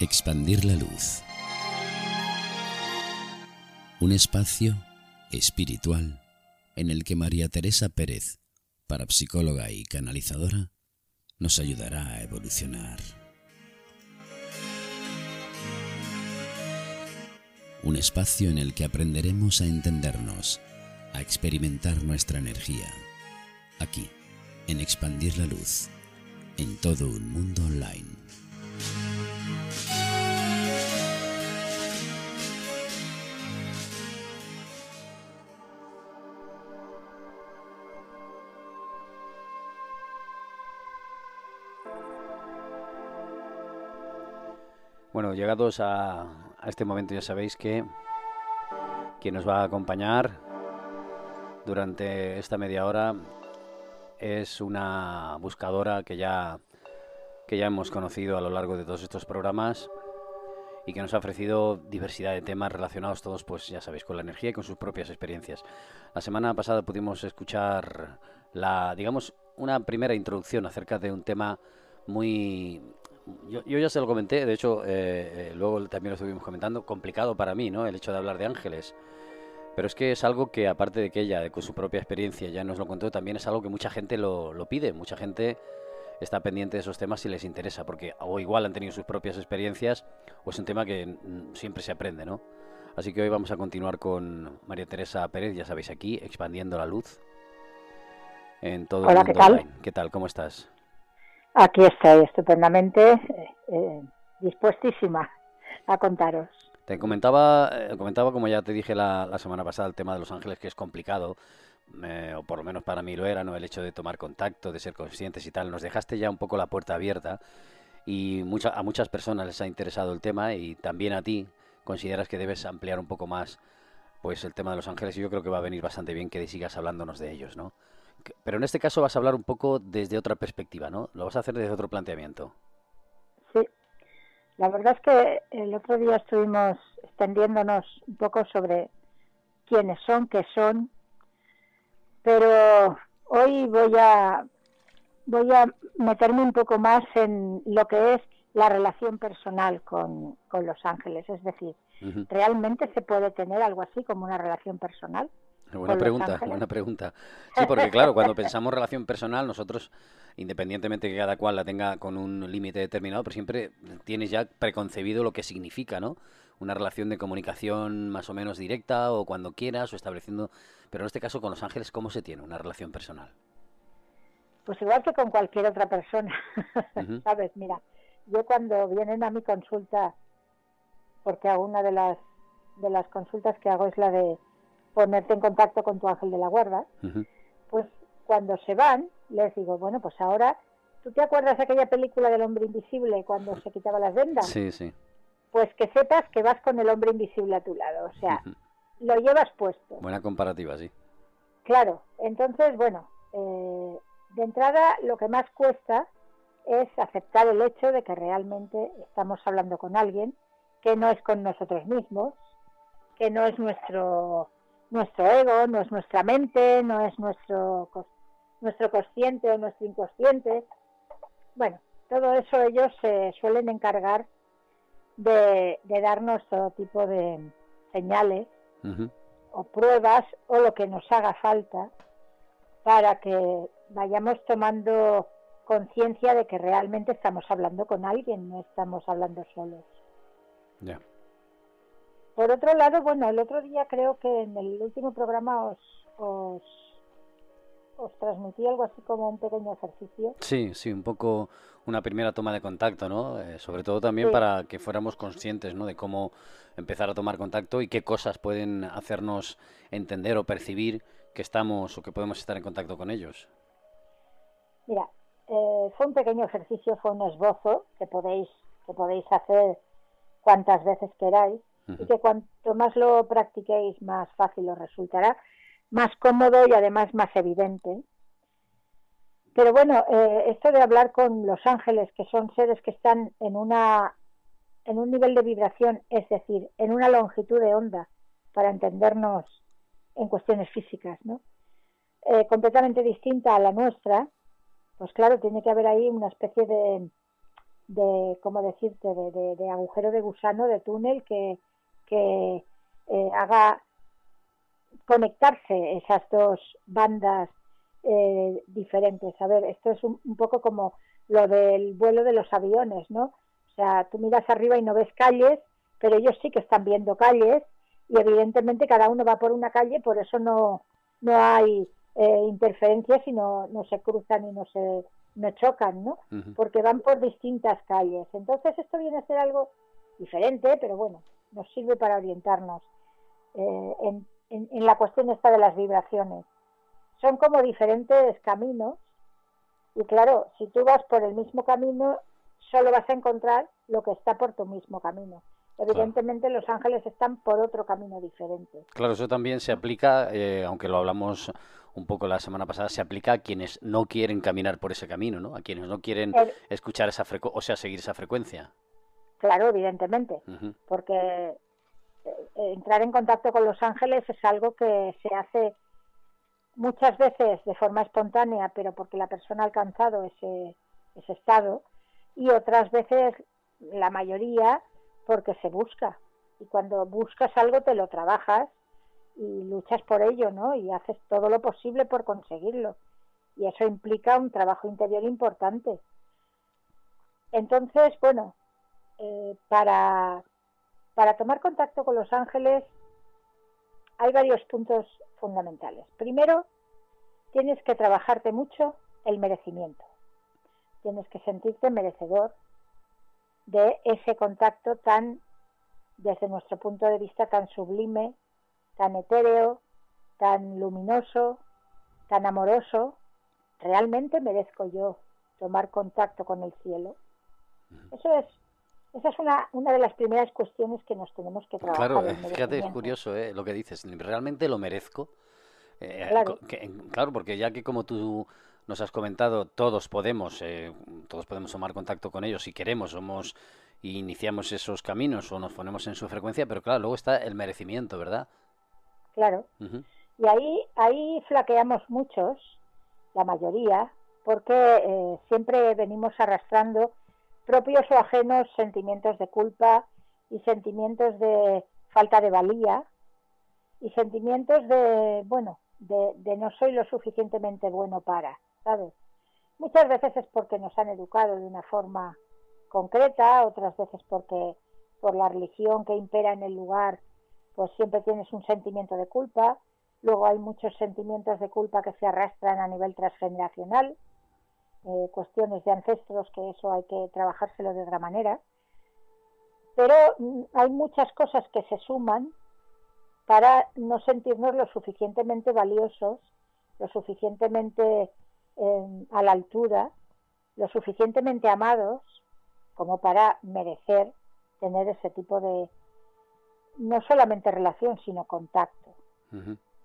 Expandir la luz. Un espacio espiritual en el que María Teresa Pérez, parapsicóloga y canalizadora, nos ayudará a evolucionar. Un espacio en el que aprenderemos a entendernos, a experimentar nuestra energía. Aquí, en Expandir la Luz, en todo un mundo online. Llegados a, a este momento ya sabéis que quien nos va a acompañar durante esta media hora es una buscadora que ya, que ya hemos conocido a lo largo de todos estos programas y que nos ha ofrecido diversidad de temas relacionados todos, pues ya sabéis, con la energía y con sus propias experiencias. La semana pasada pudimos escuchar la, digamos, una primera introducción acerca de un tema muy yo, ya se lo comenté, de hecho, eh, eh, luego también lo estuvimos comentando, complicado para mí, ¿no? El hecho de hablar de ángeles. Pero es que es algo que, aparte de que ella, con su propia experiencia, ya nos lo contó, también es algo que mucha gente lo, lo pide. Mucha gente está pendiente de esos temas si les interesa, porque o igual han tenido sus propias experiencias, o es un tema que siempre se aprende, ¿no? Así que hoy vamos a continuar con María Teresa Pérez, ya sabéis, aquí, expandiendo la luz en todo Hola, el mundo ¿qué tal? online. ¿Qué tal? ¿Cómo estás? Aquí estoy estupendamente eh, eh, dispuestísima a contaros. Te comentaba, eh, comentaba como ya te dije la, la, semana pasada, el tema de Los Ángeles, que es complicado, eh, o por lo menos para mí lo era, ¿no? El hecho de tomar contacto, de ser conscientes y tal. Nos dejaste ya un poco la puerta abierta y mucha, a muchas personas les ha interesado el tema y también a ti consideras que debes ampliar un poco más pues el tema de Los Ángeles y yo creo que va a venir bastante bien que sigas hablándonos de ellos, ¿no? Pero en este caso vas a hablar un poco desde otra perspectiva, ¿no? Lo vas a hacer desde otro planteamiento. Sí, la verdad es que el otro día estuvimos extendiéndonos un poco sobre quiénes son, qué son, pero hoy voy a voy a meterme un poco más en lo que es la relación personal con, con los ángeles, es decir, uh -huh. ¿realmente se puede tener algo así como una relación personal? Buena pregunta, buena pregunta. Sí, porque claro, cuando pensamos relación personal, nosotros, independientemente que cada cual la tenga con un límite determinado, pero siempre tienes ya preconcebido lo que significa, ¿no? Una relación de comunicación más o menos directa o cuando quieras o estableciendo... Pero en este caso con los ángeles, ¿cómo se tiene una relación personal? Pues igual que con cualquier otra persona, uh -huh. ¿sabes? Mira, yo cuando vienen a mi consulta, porque una de las, de las consultas que hago es la de ponerte en contacto con tu ángel de la guarda, uh -huh. pues cuando se van, les digo, bueno, pues ahora, ¿tú te acuerdas de aquella película del hombre invisible cuando se quitaba las vendas? Sí, sí. Pues que sepas que vas con el hombre invisible a tu lado, o sea, uh -huh. lo llevas puesto. Buena comparativa, sí. Claro, entonces, bueno, eh, de entrada lo que más cuesta es aceptar el hecho de que realmente estamos hablando con alguien que no es con nosotros mismos, que no es nuestro nuestro ego, no es nuestra mente, no es nuestro, nuestro consciente o nuestro inconsciente. Bueno, todo eso ellos se suelen encargar de, de darnos todo tipo de señales uh -huh. o pruebas o lo que nos haga falta para que vayamos tomando conciencia de que realmente estamos hablando con alguien, no estamos hablando solos. Yeah. Por otro lado, bueno, el otro día creo que en el último programa os, os, os transmití algo así como un pequeño ejercicio. Sí, sí, un poco una primera toma de contacto, ¿no? Eh, sobre todo también sí. para que fuéramos conscientes, ¿no? De cómo empezar a tomar contacto y qué cosas pueden hacernos entender o percibir que estamos o que podemos estar en contacto con ellos. Mira, eh, fue un pequeño ejercicio, fue un esbozo que podéis que podéis hacer cuantas veces queráis y que cuanto más lo practiquéis, más fácil os resultará, más cómodo y además más evidente. Pero bueno, eh, esto de hablar con los ángeles, que son seres que están en una en un nivel de vibración, es decir, en una longitud de onda, para entendernos en cuestiones físicas, ¿no? Eh, completamente distinta a la nuestra, pues claro, tiene que haber ahí una especie de, de ¿cómo decirte?, de, agujero de gusano, de túnel que, que eh, haga conectarse esas dos bandas eh, diferentes. A ver, esto es un, poco como lo del vuelo de los aviones, ¿no? O sea, tú miras arriba y no ves calles, pero ellos sí que están viendo calles y evidentemente cada uno va por una calle, por eso no, no hay eh, interferencias y no, no se cruzan y no se no chocan, ¿no? Porque van por distintas calles. Entonces esto viene a ser algo diferente, pero bueno, nos sirve para orientarnos eh, en, en, la cuestión esta de las vibraciones. Son como diferentes caminos y claro, si tú vas por el mismo camino, solo vas a encontrar lo que está por tu mismo camino. Evidentemente los ángeles están por otro camino diferente. Claro, eso también se aplica, eh, aunque lo hablamos un poco la semana pasada, se aplica a quienes no quieren caminar por ese camino, ¿no? A quienes no quieren escuchar esa frecuencia, o sea, seguir esa frecuencia. Claro, evidentemente, porque eh, entrar en contacto con los ángeles es algo que se hace muchas veces de forma espontánea, pero porque la persona ha alcanzado ese, ese estado, y otras veces, la mayoría, porque se busca. Y cuando buscas algo te lo trabajas y luchas por ello, ¿no? Y haces todo lo posible por conseguirlo. Y eso implica un trabajo interior importante. Entonces, bueno, eh, para, para tomar contacto con los ángeles hay varios puntos fundamentales. Primero, tienes que trabajarte mucho el merecimiento. Tienes que sentirte merecedor de ese contacto tan, desde nuestro punto de vista, tan sublime, tan etéreo, tan luminoso, tan amoroso. ¿Realmente merezco yo tomar contacto con el cielo? Eso es esa es una, una de las primeras cuestiones que nos tenemos que trabajar. Claro, fíjate, es curioso ¿eh? lo que dices. ¿Realmente lo merezco? Eh, claro. claro, porque ya que como tú nos has comentado, todos podemos, eh, todos podemos tomar contacto con ellos si queremos, somos y iniciamos esos caminos o nos ponemos en su frecuencia, pero claro, luego está el merecimiento, ¿verdad? Claro. Y ahí, ahí flaqueamos muchos, la mayoría, porque eh, siempre venimos arrastrando propios o ajenos sentimientos de culpa y sentimientos de falta de valía y sentimientos de, bueno, de, no soy lo suficientemente bueno para. ¿sabes? Muchas veces es porque nos han educado de una forma concreta, otras veces porque por la religión que impera en el lugar, pues siempre tienes un sentimiento de culpa. Luego hay muchos sentimientos de culpa que se arrastran a nivel transgeneracional, eh, cuestiones de ancestros, que eso hay que trabajárselo de otra manera. Pero mm, hay muchas cosas que se suman para no sentirnos lo suficientemente valiosos, lo suficientemente a la altura, lo suficientemente amados como para merecer tener ese tipo de, no solamente relación, sino contacto.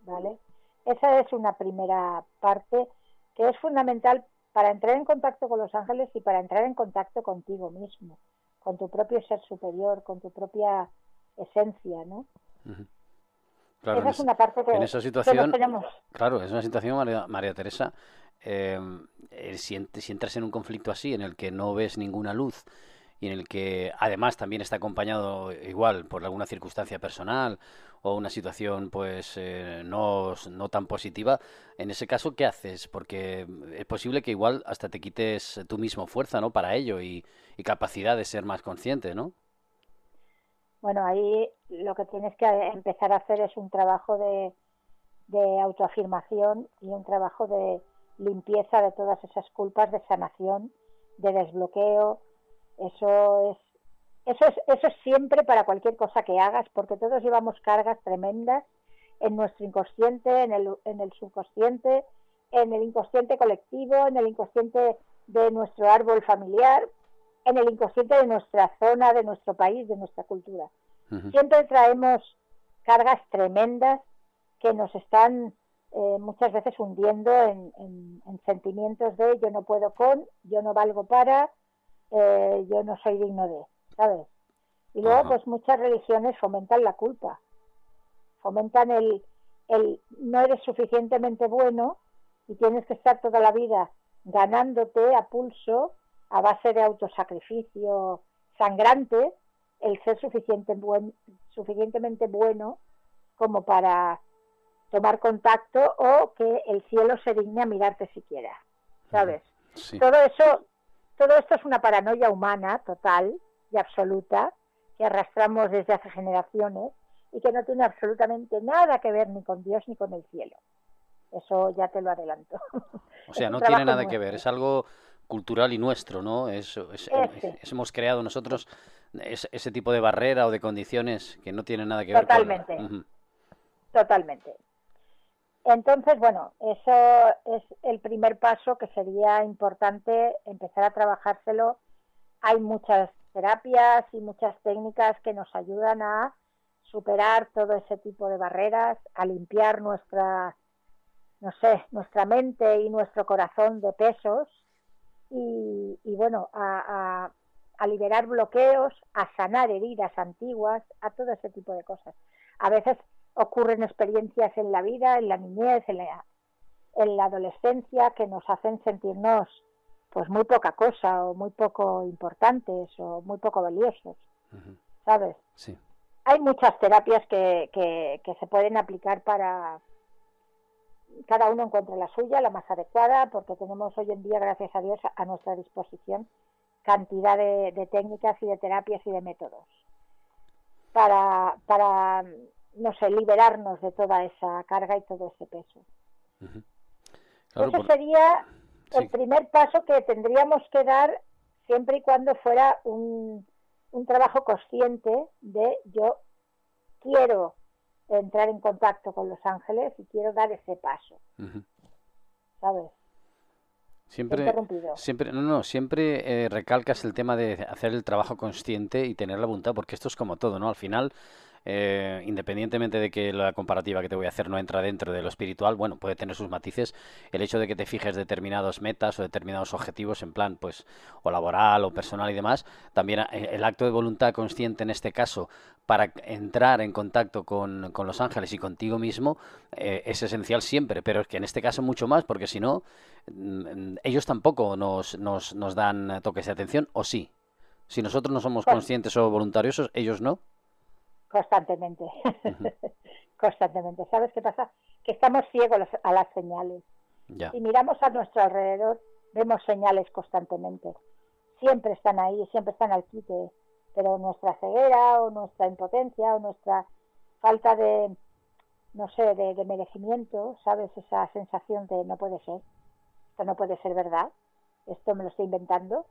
¿Vale? Esa es una primera parte que es fundamental para entrar en contacto con los ángeles y para entrar en contacto contigo mismo, con tu propio ser superior, con tu propia esencia, ¿no? Claro, esa es una parte que, en esa situación, Claro, es una situación, María, María Teresa, Em, eh, si, entras en un conflicto así, en el que no ves ninguna luz y en el que además también está acompañado igual por alguna circunstancia personal o una situación pues eh, no, no, tan positiva, en ese caso, ¿qué haces? Porque es posible que igual hasta te quites tú mismo fuerza ¿no? para ello y, capacidad de ser más consciente, ¿no? Bueno, ahí lo que tienes que empezar a hacer es un trabajo de autoafirmación y un trabajo de, limpieza de todas esas culpas, de sanación, de desbloqueo. Eso es, eso es, eso es siempre para cualquier cosa que hagas, porque todos llevamos cargas tremendas en nuestro inconsciente, en el, en el subconsciente, en el inconsciente colectivo, en el inconsciente de nuestro árbol familiar, en el inconsciente de nuestra zona, de nuestro país, de nuestra cultura. Siempre traemos cargas tremendas que nos están eh, muchas veces hundiendo en, sentimientos de yo no puedo con, yo no valgo para, eh, yo no soy digno de, ¿sabes? Y luego, pues muchas religiones fomentan la culpa, fomentan el, el no eres suficientemente bueno y tienes que estar toda la vida ganándote a pulso a base de autosacrificio sangrante, el ser suficiente buen, suficientemente bueno como para tomar contacto o que el cielo se digne a mirarte siquiera, ¿sabes? Todo eso, todo esto es una paranoia humana total y absoluta que arrastramos desde hace generaciones y que no tiene absolutamente nada que ver ni con Dios ni con el cielo. Eso ya te lo adelanto. O sea, no tiene nada que ver, es algo cultural y nuestro, ¿no? Es, hemos creado nosotros ese tipo de barrera o de condiciones que no tienen nada que ver Totalmente. Totalmente. Entonces, bueno, eso es el primer paso que sería importante empezar a trabajárselo. Hay muchas terapias y muchas técnicas que nos ayudan a superar todo ese tipo de barreras, a limpiar nuestra, no sé, nuestra mente y nuestro corazón de pesos y, bueno, a, a liberar bloqueos, a sanar heridas antiguas, a todo ese tipo de cosas. A veces ocurren experiencias en la vida, en la niñez, en la, en la adolescencia, que nos hacen sentirnos pues muy poca cosa o muy poco importantes o muy poco valiosos, ¿sabes? Sí. Hay muchas terapias que, que, que se pueden aplicar para cada uno encuentre la suya, la más adecuada, porque tenemos hoy en día, gracias a Dios, a nuestra disposición cantidad de, técnicas y de terapias y de métodos para, para, no sé, liberarnos de toda esa carga y todo ese peso. Eso sería el primer paso que tendríamos que dar siempre y cuando fuera un, un trabajo consciente de yo quiero entrar en contacto con los ángeles y quiero dar ese paso. ¿Sabes? Siempre, siempre, no, no, siempre eh, recalcas el tema de hacer el trabajo consciente y tener la voluntad, porque esto es como todo, ¿no? Al final, eh, independientemente de que la comparativa que te voy a hacer no entra dentro de lo espiritual, bueno, puede tener sus matices. El hecho de que te fijes determinadas metas o determinados objetivos en plan, pues, o laboral o personal y demás, también eh, el acto de voluntad consciente en este caso para entrar en contacto con, con los ángeles y contigo mismo eh, es esencial siempre, pero es que en este caso mucho más, porque si no, mm, ellos tampoco nos, nos, nos dan toques de atención, o sí. Si nosotros no somos conscientes o voluntarios, ellos no. Constantemente. Constantemente. ¿Sabes qué pasa? Que estamos ciegos a las señales. Si miramos a nuestro alrededor, vemos señales constantemente. Siempre están ahí, siempre están al quite. Pero nuestra ceguera o nuestra impotencia o nuestra falta de, no sé, de, de merecimiento, ¿sabes? Esa sensación de no puede ser. Esto no puede ser verdad. Esto me lo estoy inventando.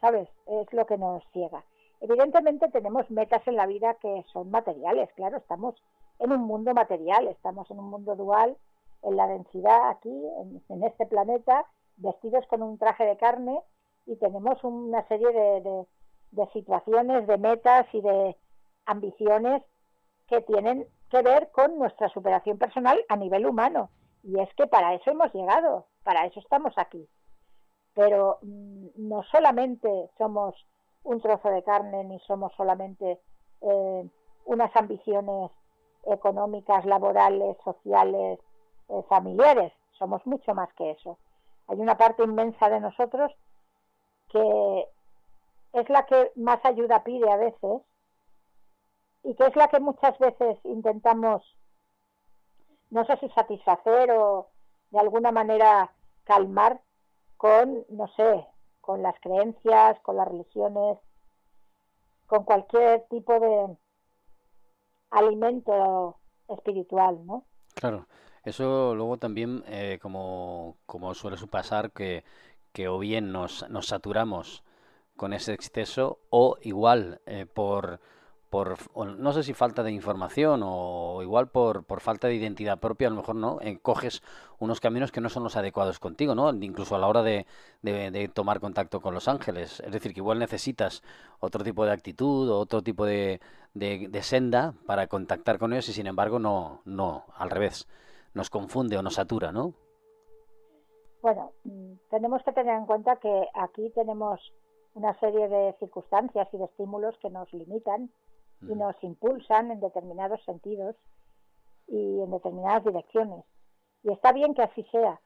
¿Sabes? Es lo que nos ciega. Evidentemente tenemos metas en la vida que son materiales, claro, estamos en un mundo material, estamos en un mundo dual, en la densidad aquí, en, este planeta, vestidos con un traje de carne y tenemos una serie de, de situaciones, de metas y de ambiciones que tienen que ver con nuestra superación personal a nivel humano. Y es que para eso hemos llegado, para eso estamos aquí. Pero mm, no solamente somos un trozo de carne ni somos solamente eh, unas ambiciones económicas, laborales, sociales, eh, familiares. Somos mucho más que eso. Hay una parte inmensa de nosotros que es la que más ayuda pide a veces y que es la que muchas veces intentamos, no sé si satisfacer o de alguna manera calmar con, no sé, con las creencias, con las religiones, con cualquier tipo de alimento espiritual, ¿no? Claro, eso luego también, eh, como, como suele pasar, que, que o bien nos, nos saturamos con ese exceso o igual eh, por por, no sé si falta de información o igual por, por falta de identidad propia, a lo mejor no, eh, coges unos caminos que no son los adecuados contigo, ¿no? Incluso a la hora de, de, tomar contacto con los ángeles. Es decir, que igual necesitas otro tipo de actitud o otro tipo de, de, senda para contactar con ellos y sin embargo no, no, al revés, nos confunde o nos satura, ¿no? Bueno, mm, tenemos que tener en cuenta que aquí tenemos una serie de circunstancias y de estímulos que nos limitan y nos impulsan en determinados sentidos y en determinadas direcciones. Y está bien que así sea.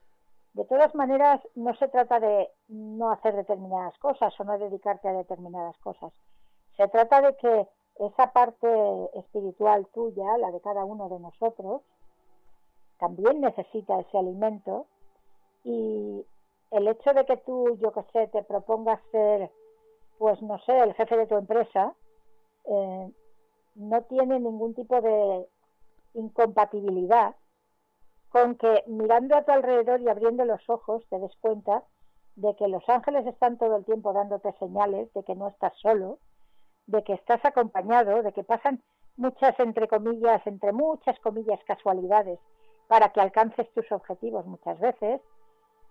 De todas maneras, no se trata de no hacer determinadas cosas o no dedicarte a determinadas cosas. Se trata de que esa parte espiritual tuya, la de cada uno de nosotros, también necesita ese alimento y el hecho de que tú, yo que sé, te propongas ser, pues no sé, el jefe de tu empresa, eh, no tiene ningún tipo de incompatibilidad con que mirando a tu alrededor y abriendo los ojos te des cuenta de que los ángeles están todo el tiempo dándote señales de que no estás solo, de que estás acompañado, de que pasan muchas, entre comillas, entre muchas comillas, casualidades para que alcances tus objetivos muchas veces,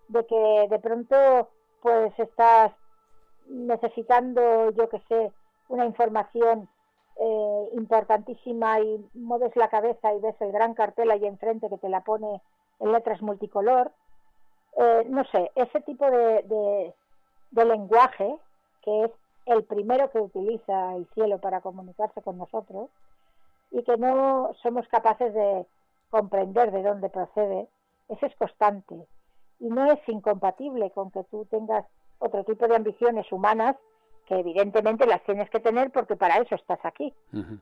de que de pronto pues estás necesitando, yo que sé, una información eh, importantísima y mueves la cabeza y ves el gran cartel ahí enfrente que te la pone en letras multicolor. Eh, no sé, ese tipo de, de lenguaje, que es el primero que utiliza el cielo para comunicarse con nosotros, y que no somos capaces de comprender de dónde procede, eso es constante y no es incompatible con que tú tengas otro tipo de ambiciones humanas que evidentemente las tienes que tener porque para eso estás aquí,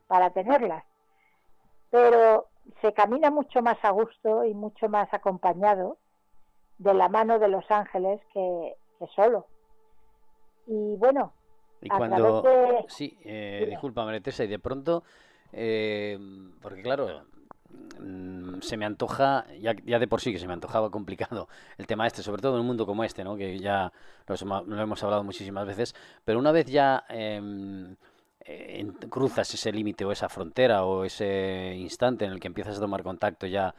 para tenerlas. Pero se camina mucho más a gusto y mucho más acompañado de la mano de los ángeles que, solo. Y bueno, y cuando sí, eh, disculpa María y de pronto, eh, porque claro, se me antoja, ya, ya, de por sí que se me antojaba complicado el tema este, sobre todo en un mundo como este, ¿no? que ya lo hemos hablado muchísimas veces, pero una vez ya em, eh, cruzas ese límite o esa frontera o ese instante en el que empiezas a tomar contacto ya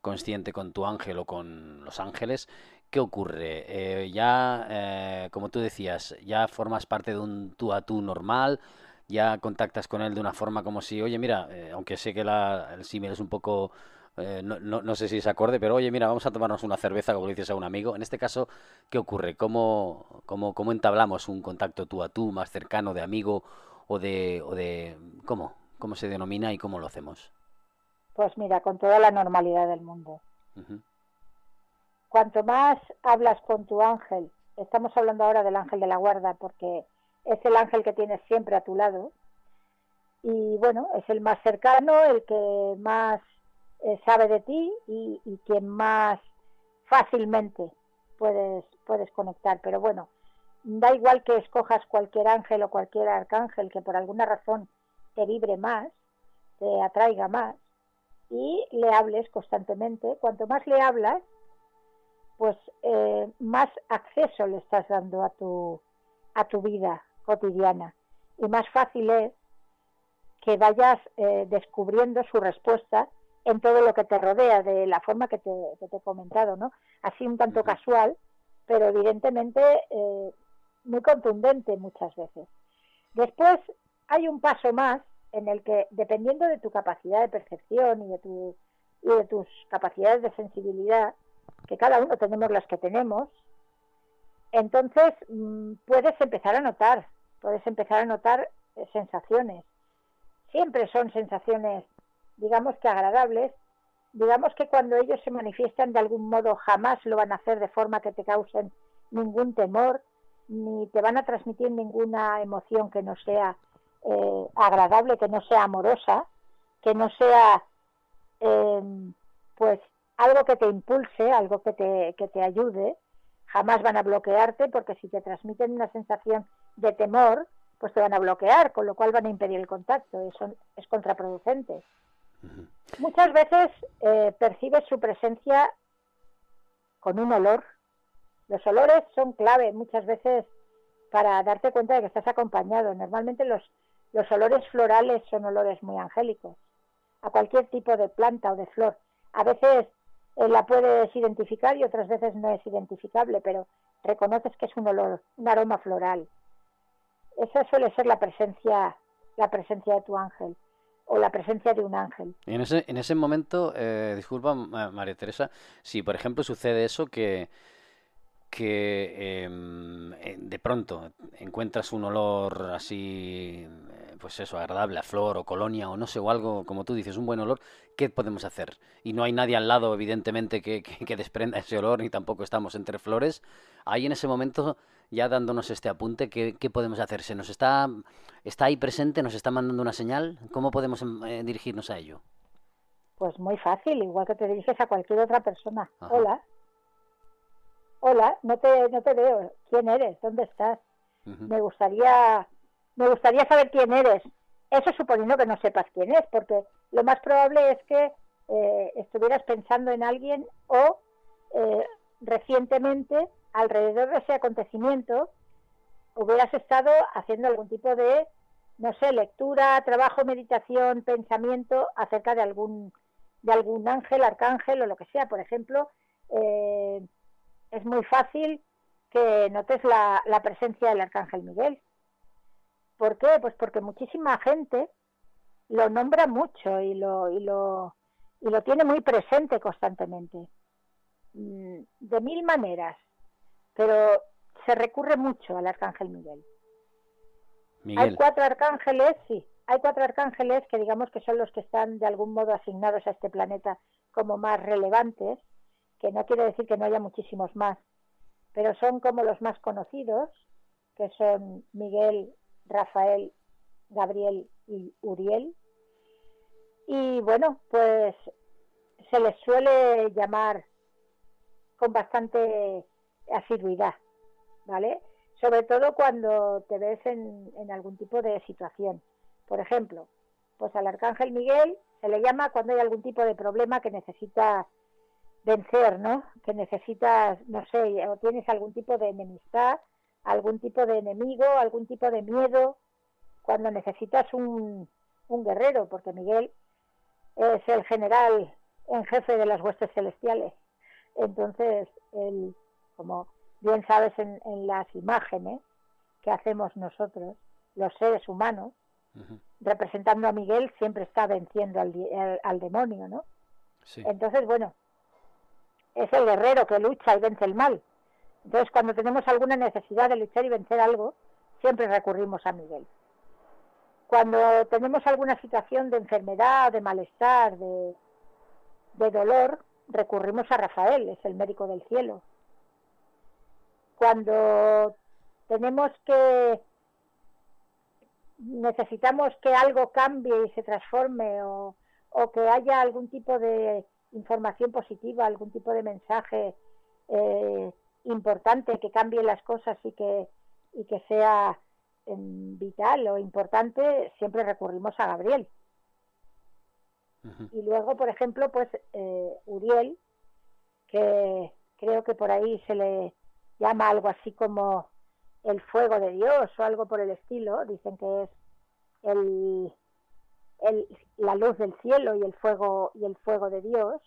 consciente con tu ángel o con los ángeles, ¿qué ocurre? Eh, ya, eh, como tú decías, ya formas parte de un tú a tú normal, ya contactas con él de una forma como si, oye, mira, eh, aunque sé que la, el símil es un poco, eh, no, no, no, sé si se acorde, pero oye, mira, vamos a tomarnos una cerveza, como le dices a un amigo. En este caso, ¿qué ocurre? ¿Cómo, cómo, cómo entablamos un contacto tú a tú, más cercano, de amigo o de, o de ¿cómo? ¿Cómo se denomina y cómo lo hacemos? Pues mira, con toda la normalidad del mundo. Cuanto más hablas con tu ángel, estamos hablando ahora del ángel de la guarda, porque es el ángel que tienes siempre a tu lado y bueno, es el más cercano, el que más eh, sabe de ti y, quien más fácilmente puedes, puedes conectar. Pero bueno, da igual que escojas cualquier ángel o cualquier arcángel que por alguna razón te vibre más, te atraiga más y le hables constantemente. Cuanto más le hablas, pues eh, más acceso le estás dando a tu, a tu vida, cotidiana y más fácil es que vayas eh, descubriendo su respuesta en todo lo que te rodea, de la forma que te, he comentado, ¿no? Así un tanto casual, pero evidentemente eh, muy contundente muchas veces. Después hay un paso más en el que, dependiendo de tu capacidad de percepción y de, tu, y de tus capacidades de sensibilidad, que cada uno tenemos las que tenemos, entonces mm, puedes empezar a notar puedes empezar a notar eh, sensaciones. Siempre son sensaciones, digamos que agradables. Digamos que cuando ellos se manifiestan de algún modo jamás lo van a hacer de forma que te causen ningún temor, ni te van a transmitir ninguna emoción que no sea eh, agradable, que no sea amorosa, que no sea em, pues algo que te impulse, algo que te, que te ayude. Jamás van a bloquearte porque si te transmiten una sensación de temor, pues te van a bloquear, con lo cual van a impedir el contacto. Eso es contraproducente. Muchas veces eh, percibes su presencia con un olor. Los olores son clave muchas veces para darte cuenta de que estás acompañado. Normalmente los, los olores florales son olores muy angélicos, a cualquier tipo de planta o de flor. A veces eh, la puedes identificar y otras veces no es identificable, pero reconoces que es un olor, un aroma floral esa suele ser la presencia, la presencia de tu ángel o la presencia de un ángel. En ese, en ese momento, eh, disculpa María Teresa, si por ejemplo sucede eso que, que em, eh, de pronto encuentras un olor así eh, pues eso, agradable, a flor o colonia o no sé, o algo, como tú dices, un buen olor, ¿qué podemos hacer? Y no hay nadie al lado, evidentemente, que, que, desprenda ese olor, ni tampoco estamos entre flores. Ahí en ese momento, ya dándonos este apunte, ¿qué, qué podemos hacer? ¿Se nos está, está ahí presente, nos está mandando una señal? ¿Cómo podemos em, eh, dirigirnos a ello? Pues muy fácil, igual que te diriges a cualquier otra persona. Hola. Hola, no te, no te veo. ¿Quién eres? ¿Dónde estás? Me gustaría me gustaría saber quién eres. Eso suponiendo que no sepas quién es, porque lo más probable es que eh, estuvieras pensando en alguien o eh, recientemente, alrededor de ese acontecimiento, hubieras estado haciendo algún tipo de, no sé, lectura, trabajo, meditación, pensamiento acerca de algún, de algún ángel, arcángel o lo que sea. Por ejemplo, eh, es muy fácil que notes la, la presencia del arcángel Miguel. ¿Por qué? Pues porque muchísima gente lo nombra mucho y lo, y lo, y lo tiene muy presente constantemente. Mm, de mil maneras. Pero se recurre mucho al arcángel Miguel. Hay cuatro arcángeles, sí, hay cuatro arcángeles que digamos que son los que están de algún modo asignados a este planeta como más relevantes, que no quiere decir que no haya muchísimos más, pero son como los más conocidos, que son Miguel, Rafael, Gabriel y Uriel. Y bueno, pues se les suele llamar con bastante asiduidad, ¿vale? Sobre todo cuando te ves en, algún tipo de situación. Por ejemplo, pues al arcángel Miguel se le llama cuando hay algún tipo de problema que necesitas vencer, ¿no? Que necesitas, no sé, o tienes algún tipo de enemistad algún tipo de enemigo, algún tipo de miedo, cuando necesitas un, un guerrero, porque Miguel es el general en jefe de las huestes celestiales. Entonces, él, como bien sabes en, las imágenes que hacemos nosotros, los seres humanos, representando a Miguel, siempre está venciendo al, al, demonio, ¿no? Entonces, bueno, es el guerrero que lucha y vence el mal. Entonces, cuando tenemos alguna necesidad de luchar y vencer algo, siempre recurrimos a Miguel. Cuando tenemos alguna situación de enfermedad, de malestar, de, dolor, recurrimos a Rafael, es el médico del cielo. Cuando tenemos que necesitamos que algo cambie y se transforme o, o que haya algún tipo de información positiva, algún tipo de mensaje eh, importante que cambie las cosas y que, y que sea em, vital o importante, siempre recurrimos a Gabriel. Y luego, por ejemplo, pues eh, Uriel, que creo que por ahí se le llama algo así como el fuego de Dios o algo por el estilo, dicen que es el, el, la luz del cielo y el fuego y el fuego de Dios,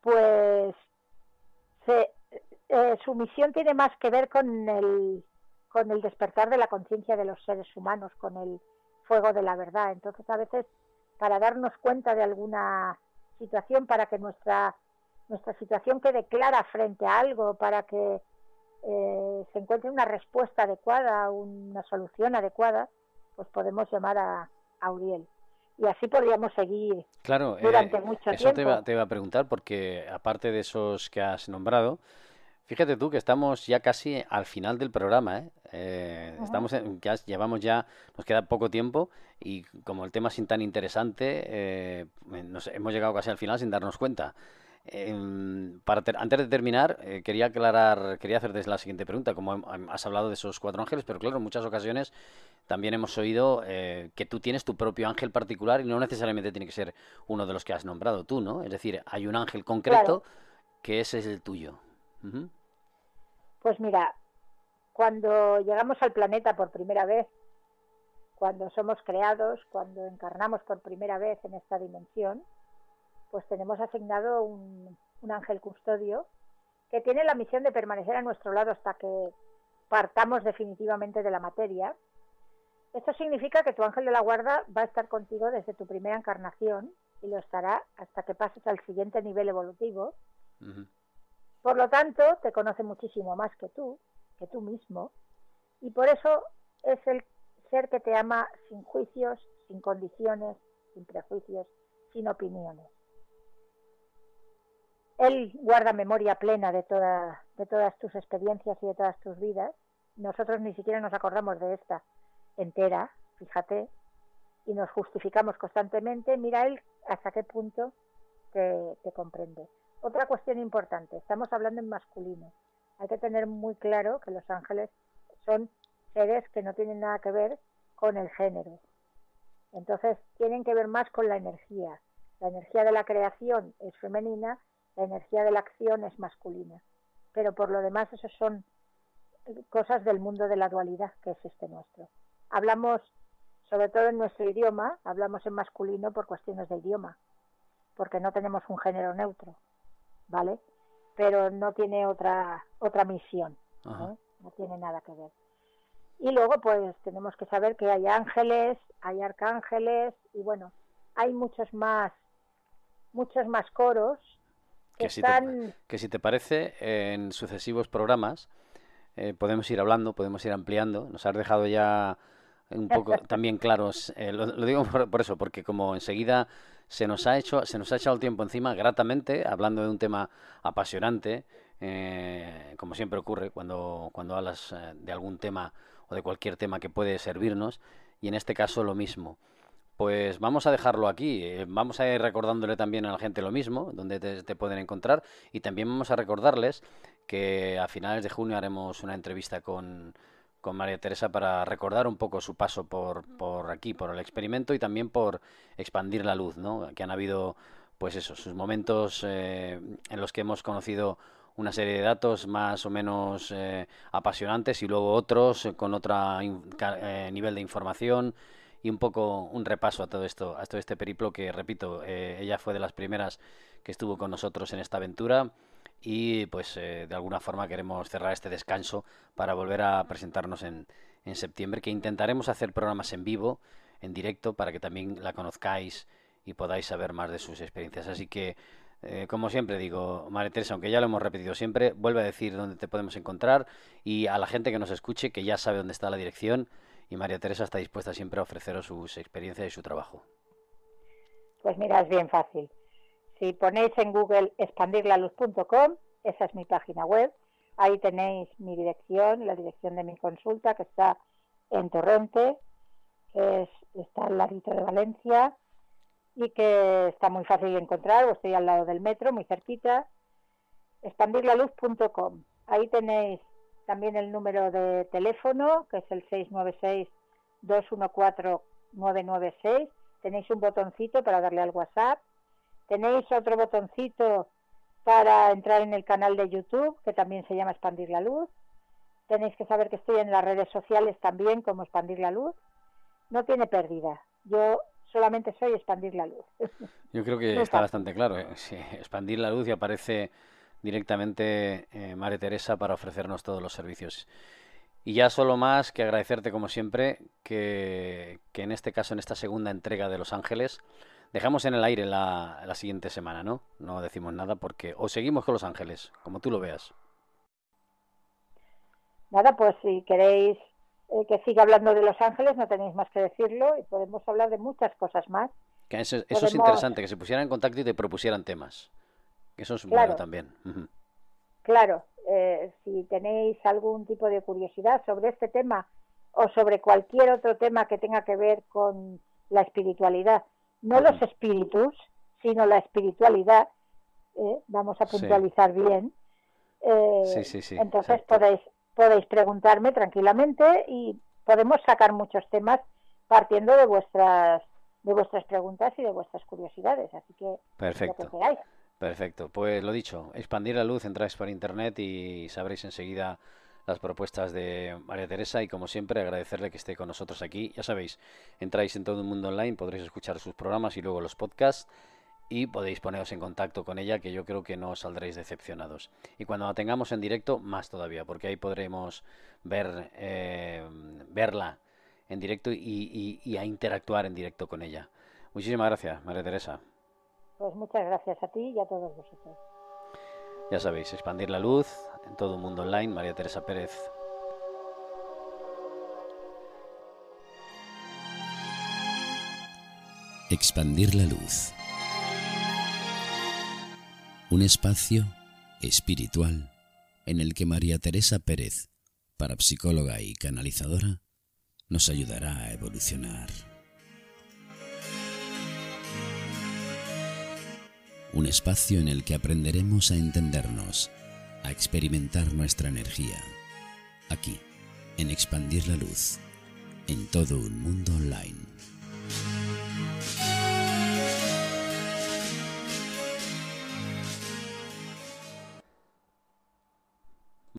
pues se, eh, su misión tiene más que ver con el, con el despertar de la conciencia de los seres humanos, con el fuego de la verdad. Entonces, a veces, para darnos cuenta de alguna situación, para que nuestra, nuestra situación quede clara frente a algo, para que eh, se encuentre una respuesta adecuada, una solución adecuada, pues podemos llamar a, a Uriel y así podríamos seguir claro, durante eh, mucho eso tiempo. Eso te iba a preguntar porque aparte de esos que has nombrado, Fíjate tú que estamos ya casi al final del programa, ¿eh? eh estamos ya llevamos ya, nos queda poco tiempo y como el tema es tan interesante, eh, nos, hemos llegado casi al final sin darnos cuenta. Em, para antes de terminar, eh, quería aclarar, quería hacerte la siguiente pregunta. Como has hablado de esos cuatro ángeles, pero claro, en muchas ocasiones también hemos oído que tú tienes tu propio ángel particular y no necesariamente tiene que ser uno de los que has nombrado tú, ¿no? Es decir, hay un ángel concreto que ese es el tuyo. Pues mira, cuando llegamos al planeta por primera vez, cuando somos creados, cuando encarnamos por primera vez en esta dimensión, pues tenemos asignado un, ángel custodio que tiene la misión de permanecer a nuestro lado hasta que partamos definitivamente de la materia. Esto significa que tu ángel de la guarda va a estar contigo desde tu primera encarnación y lo estará hasta que pases al siguiente nivel evolutivo. Por lo tanto, te conoce muchísimo más que tú, que tú mismo, y por eso es el ser que te ama sin juicios, sin condiciones, sin prejuicios, sin opiniones. Él guarda memoria plena de, toda, de todas tus experiencias y de todas tus vidas. Nosotros ni siquiera nos acordamos de esta entera, fíjate, y nos justificamos constantemente. Mira él hasta qué punto te, te comprende. Otra cuestión importante, estamos hablando en masculino. Hay que tener muy claro que los ángeles son seres que no tienen nada que ver con el género. Entonces, tienen que ver más con la energía. La energía de la creación es femenina, la energía de la acción es masculina. Pero por lo demás, eso son cosas del mundo de la dualidad que es este nuestro. Hablamos, sobre todo en nuestro idioma, hablamos en masculino por cuestiones de idioma, porque no tenemos un género neutro, ¿vale? Pero no tiene otra otra misión, no tiene nada que ver. Y luego, pues tenemos que saber que hay ángeles, hay arcángeles y bueno, hay muchos más, muchos más coros que, si, te, que si te parece, en sucesivos programas eh, podemos ir hablando, podemos ir ampliando. Nos has dejado ya un poco también claros. Eh, lo, digo por, eso, porque como enseguida se nos ha hecho, se nos ha echado el tiempo encima gratamente, hablando de un tema apasionante, eh, como siempre ocurre cuando, cuando hablas de algún tema o de cualquier tema que puede servirnos, y en este caso lo mismo. Pues vamos a dejarlo aquí. Eh, vamos a ir recordándole también a la gente lo mismo, donde te, pueden encontrar. Y también vamos a recordarles que a finales de junio haremos una entrevista con, con María Teresa para recordar un poco su paso por, por aquí, por el experimento y también por expandir la luz, ¿no? Que han habido, pues eso, sus momentos eh, en los que hemos conocido una serie de datos más o menos eh, apasionantes y luego otros con otro eh, nivel de información y un poco un repaso a todo esto, a todo este periplo que, repito, eh, ella fue de las primeras que estuvo con nosotros en esta aventura y pues de alguna forma queremos cerrar este descanso para volver a presentarnos en, en septiembre, que intentaremos hacer programas en vivo, en directo, para que también la conozcáis y podáis saber más de sus experiencias. Así que eh, como siempre digo, María Teresa, aunque ya lo hemos repetido siempre, vuelve a decir dónde te podemos encontrar y a la gente que nos escuche, que ya sabe dónde está la dirección, y María Teresa está dispuesta siempre a ofreceros sus experiencias y su trabajo. Pues mira, es bien fácil. Si ponéis en Google expandirlaluz.com, esa es mi página web, ahí tenéis mi dirección, la dirección de mi consulta, que está en Torrente, que está al ladito de Valencia, y que está muy fácil de encontrar, o estoy al lado del metro, muy cerquita, expandirlaluz.com. Ahí tenéis también el número de teléfono, que es el 696-214-996. Tenéis un botoncito para darle al WhatsApp. Tenéis otro botoncito para entrar en el canal de YouTube, que también se llama Expandir la Luz. Tenéis que saber que estoy en las redes sociales también como Expandir la Luz. No tiene pérdida. Yo solamente soy expandir la luz. Yo creo que está bastante claro. ¿eh? expandir la luz y aparece directamente eh, Teresa para ofrecernos todos los servicios. Y ya solo más que agradecerte como siempre que, en este caso, en esta segunda entrega de Los Ángeles, dejamos en el aire la, la siguiente semana, ¿no? No decimos nada porque o seguimos con Los Ángeles, como tú lo veas. Nada, pues si queréis eh, que siga hablando de Los Ángeles, no tenéis más que decirlo y podemos hablar de muchas cosas más. Que eso, es interesante, que se pusieran en contacto y te propusieran temas. Eso es bueno también. Claro, eh, si tenéis algún tipo de curiosidad sobre este tema o sobre cualquier otro tema que tenga que ver con la espiritualidad, no los espíritus, sino la espiritualidad, eh, vamos a puntualizar bien. sí, sí, sí, entonces podéis podéis preguntarme tranquilamente y podemos sacar muchos temas partiendo de vuestras de vuestras preguntas y de vuestras curiosidades, así que perfecto. Perfecto, pues lo dicho, expandir la luz, entráis por internet y sabréis enseguida las propuestas de María Teresa y como siempre agradecerle que esté con nosotros aquí. Ya sabéis, entráis en todo el mundo online, podréis escuchar sus programas y luego los podcasts y podéis poneros en contacto con ella, que yo creo que no saldréis decepcionados. Y cuando la tengamos en directo, más todavía, porque ahí podremos ver, eh, verla en directo y, y, a interactuar en directo con ella. Muchísimas gracias, María Teresa. Pues muchas gracias a ti y a todos vosotros. Ya sabéis, expandir la luz en todo mundo online, María Teresa Pérez Expandir la luz. Un espacio espiritual en el que María Teresa Pérez, parapsicóloga y canalizadora, nos ayudará a evolucionar. Un espacio en el que aprenderemos a entendernos, a experimentar nuestra energía, aquí, en Expandir la Luz, en todo un mundo online.